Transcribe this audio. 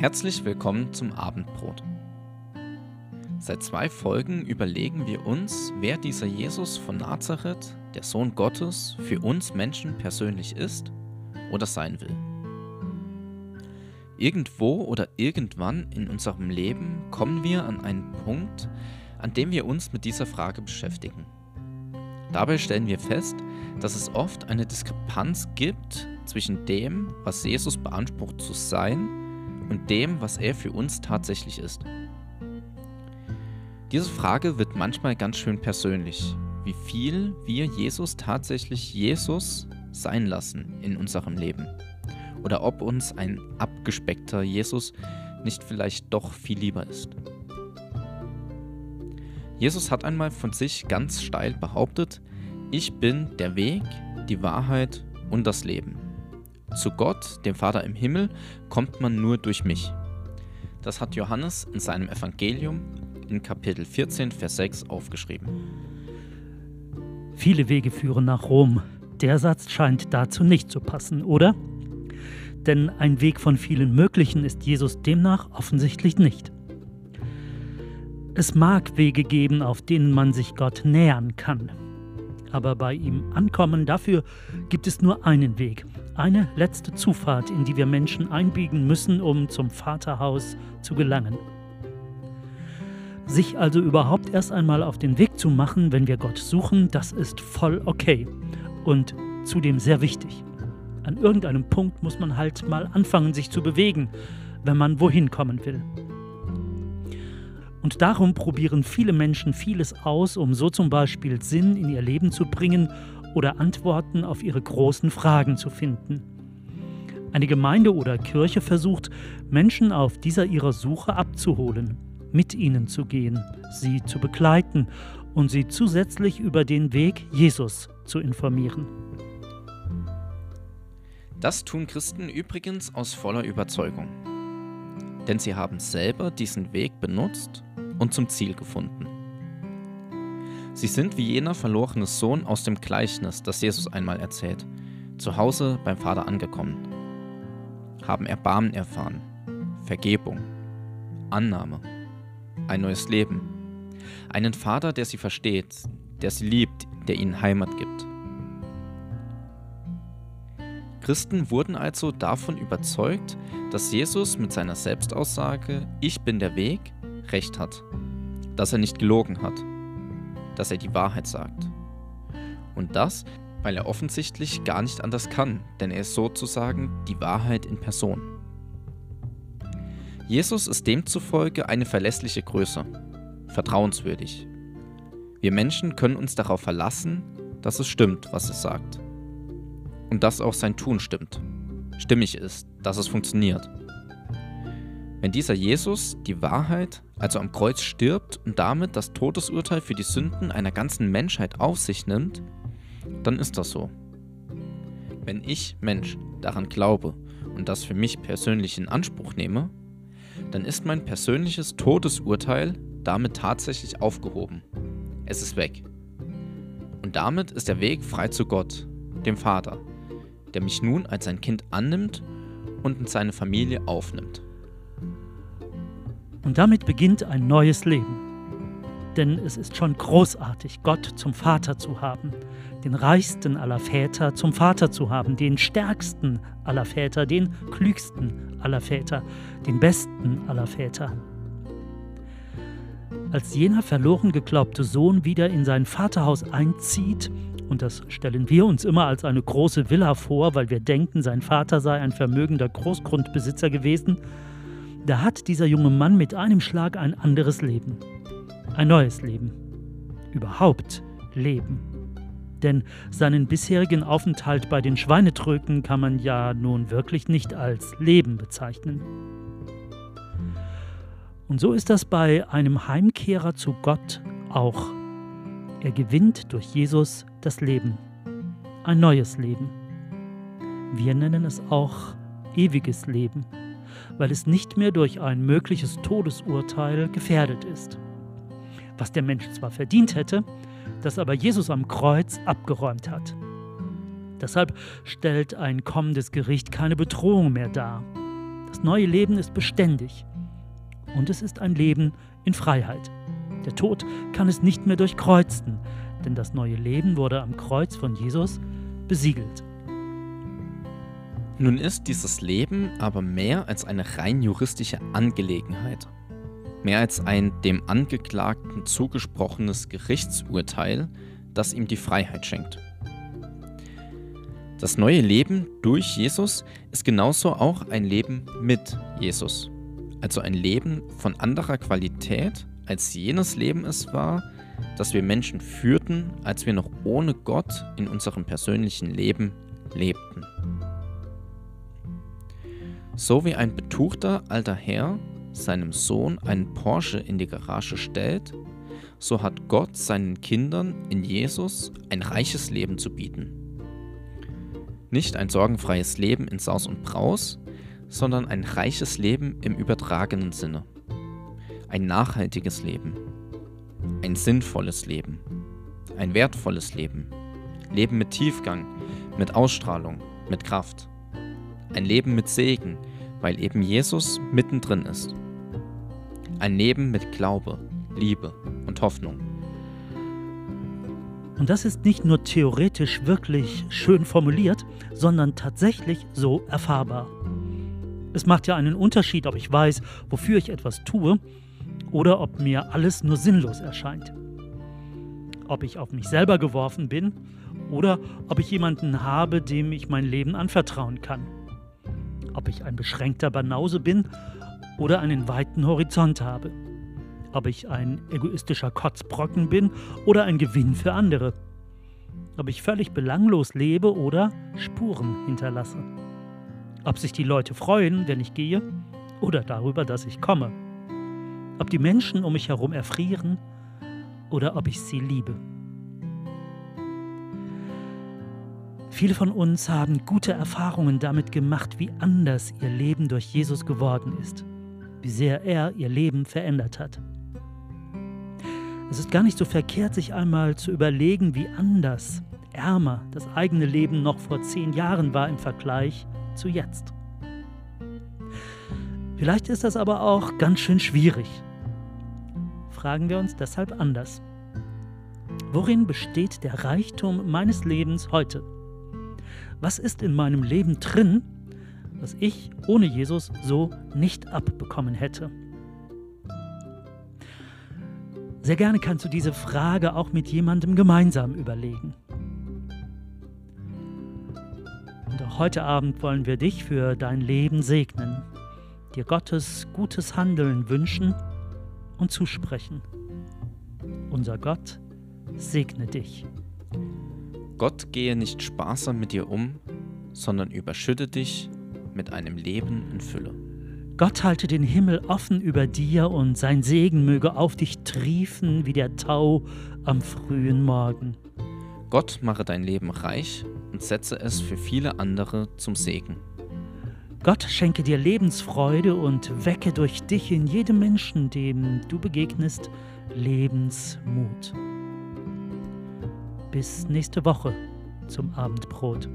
Herzlich willkommen zum Abendbrot. Seit zwei Folgen überlegen wir uns, wer dieser Jesus von Nazareth, der Sohn Gottes, für uns Menschen persönlich ist oder sein will. Irgendwo oder irgendwann in unserem Leben kommen wir an einen Punkt, an dem wir uns mit dieser Frage beschäftigen. Dabei stellen wir fest, dass es oft eine Diskrepanz gibt zwischen dem, was Jesus beansprucht zu sein, und dem, was er für uns tatsächlich ist. Diese Frage wird manchmal ganz schön persönlich, wie viel wir Jesus tatsächlich Jesus sein lassen in unserem Leben. Oder ob uns ein abgespeckter Jesus nicht vielleicht doch viel lieber ist. Jesus hat einmal von sich ganz steil behauptet, ich bin der Weg, die Wahrheit und das Leben. Zu Gott, dem Vater im Himmel, kommt man nur durch mich. Das hat Johannes in seinem Evangelium in Kapitel 14, Vers 6 aufgeschrieben. Viele Wege führen nach Rom. Der Satz scheint dazu nicht zu passen, oder? Denn ein Weg von vielen möglichen ist Jesus demnach offensichtlich nicht. Es mag Wege geben, auf denen man sich Gott nähern kann. Aber bei ihm ankommen, dafür gibt es nur einen Weg, eine letzte Zufahrt, in die wir Menschen einbiegen müssen, um zum Vaterhaus zu gelangen. Sich also überhaupt erst einmal auf den Weg zu machen, wenn wir Gott suchen, das ist voll okay und zudem sehr wichtig. An irgendeinem Punkt muss man halt mal anfangen, sich zu bewegen, wenn man wohin kommen will. Und darum probieren viele Menschen vieles aus, um so zum Beispiel Sinn in ihr Leben zu bringen oder Antworten auf ihre großen Fragen zu finden. Eine Gemeinde oder Kirche versucht, Menschen auf dieser ihrer Suche abzuholen, mit ihnen zu gehen, sie zu begleiten und sie zusätzlich über den Weg Jesus zu informieren. Das tun Christen übrigens aus voller Überzeugung. Denn sie haben selber diesen Weg benutzt und zum Ziel gefunden. Sie sind wie jener verlorene Sohn aus dem Gleichnis, das Jesus einmal erzählt, zu Hause beim Vater angekommen, haben Erbarmen erfahren, Vergebung, Annahme, ein neues Leben, einen Vater, der sie versteht, der sie liebt, der ihnen Heimat gibt. Christen wurden also davon überzeugt, dass Jesus mit seiner Selbstaussage Ich bin der Weg recht hat, dass er nicht gelogen hat dass er die Wahrheit sagt. Und das, weil er offensichtlich gar nicht anders kann, denn er ist sozusagen die Wahrheit in Person. Jesus ist demzufolge eine verlässliche Größe, vertrauenswürdig. Wir Menschen können uns darauf verlassen, dass es stimmt, was es sagt. Und dass auch sein Tun stimmt, stimmig ist, dass es funktioniert. Wenn dieser Jesus die Wahrheit, also am Kreuz stirbt und damit das Todesurteil für die Sünden einer ganzen Menschheit auf sich nimmt, dann ist das so. Wenn ich, Mensch, daran glaube und das für mich persönlich in Anspruch nehme, dann ist mein persönliches Todesurteil damit tatsächlich aufgehoben. Es ist weg. Und damit ist der Weg frei zu Gott, dem Vater, der mich nun als sein Kind annimmt und in seine Familie aufnimmt. Und damit beginnt ein neues Leben. Denn es ist schon großartig, Gott zum Vater zu haben, den reichsten aller Väter zum Vater zu haben, den stärksten aller Väter, den klügsten aller Väter, den besten aller Väter. Als jener verloren geglaubte Sohn wieder in sein Vaterhaus einzieht, und das stellen wir uns immer als eine große Villa vor, weil wir denken, sein Vater sei ein vermögender Großgrundbesitzer gewesen, da hat dieser junge Mann mit einem Schlag ein anderes Leben. Ein neues Leben. Überhaupt Leben. Denn seinen bisherigen Aufenthalt bei den Schweinetröken kann man ja nun wirklich nicht als Leben bezeichnen. Und so ist das bei einem Heimkehrer zu Gott auch. Er gewinnt durch Jesus das Leben. Ein neues Leben. Wir nennen es auch ewiges Leben weil es nicht mehr durch ein mögliches Todesurteil gefährdet ist. Was der Mensch zwar verdient hätte, das aber Jesus am Kreuz abgeräumt hat. Deshalb stellt ein kommendes Gericht keine Bedrohung mehr dar. Das neue Leben ist beständig und es ist ein Leben in Freiheit. Der Tod kann es nicht mehr durchkreuzen, denn das neue Leben wurde am Kreuz von Jesus besiegelt. Nun ist dieses Leben aber mehr als eine rein juristische Angelegenheit. Mehr als ein dem Angeklagten zugesprochenes Gerichtsurteil, das ihm die Freiheit schenkt. Das neue Leben durch Jesus ist genauso auch ein Leben mit Jesus. Also ein Leben von anderer Qualität, als jenes Leben es war, das wir Menschen führten, als wir noch ohne Gott in unserem persönlichen Leben lebten. So wie ein betuchter alter Herr seinem Sohn einen Porsche in die Garage stellt, so hat Gott seinen Kindern in Jesus ein reiches Leben zu bieten. Nicht ein sorgenfreies Leben in Saus und Braus, sondern ein reiches Leben im übertragenen Sinne. Ein nachhaltiges Leben. Ein sinnvolles Leben. Ein wertvolles Leben. Leben mit Tiefgang, mit Ausstrahlung, mit Kraft. Ein Leben mit Segen, weil eben Jesus mittendrin ist. Ein Leben mit Glaube, Liebe und Hoffnung. Und das ist nicht nur theoretisch wirklich schön formuliert, sondern tatsächlich so erfahrbar. Es macht ja einen Unterschied, ob ich weiß, wofür ich etwas tue, oder ob mir alles nur sinnlos erscheint. Ob ich auf mich selber geworfen bin oder ob ich jemanden habe, dem ich mein Leben anvertrauen kann ob ich ein beschränkter Banause bin oder einen weiten Horizont habe, ob ich ein egoistischer Kotzbrocken bin oder ein Gewinn für andere, ob ich völlig belanglos lebe oder Spuren hinterlasse, ob sich die Leute freuen, wenn ich gehe oder darüber, dass ich komme, ob die Menschen um mich herum erfrieren oder ob ich sie liebe. Viele von uns haben gute Erfahrungen damit gemacht, wie anders ihr Leben durch Jesus geworden ist, wie sehr er ihr Leben verändert hat. Es ist gar nicht so verkehrt, sich einmal zu überlegen, wie anders, ärmer das eigene Leben noch vor zehn Jahren war im Vergleich zu jetzt. Vielleicht ist das aber auch ganz schön schwierig. Fragen wir uns deshalb anders. Worin besteht der Reichtum meines Lebens heute? Was ist in meinem Leben drin, was ich ohne Jesus so nicht abbekommen hätte. Sehr gerne kannst du diese Frage auch mit jemandem gemeinsam überlegen. Und auch heute Abend wollen wir dich für dein Leben segnen, dir Gottes gutes Handeln wünschen und zusprechen. Unser Gott segne dich. Gott gehe nicht sparsam mit dir um, sondern überschütte dich mit einem Leben in Fülle. Gott halte den Himmel offen über dir und sein Segen möge auf dich triefen wie der Tau am frühen Morgen. Gott mache dein Leben reich und setze es für viele andere zum Segen. Gott schenke dir Lebensfreude und wecke durch dich in jedem Menschen, dem du begegnest, Lebensmut. Bis nächste Woche zum Abendbrot.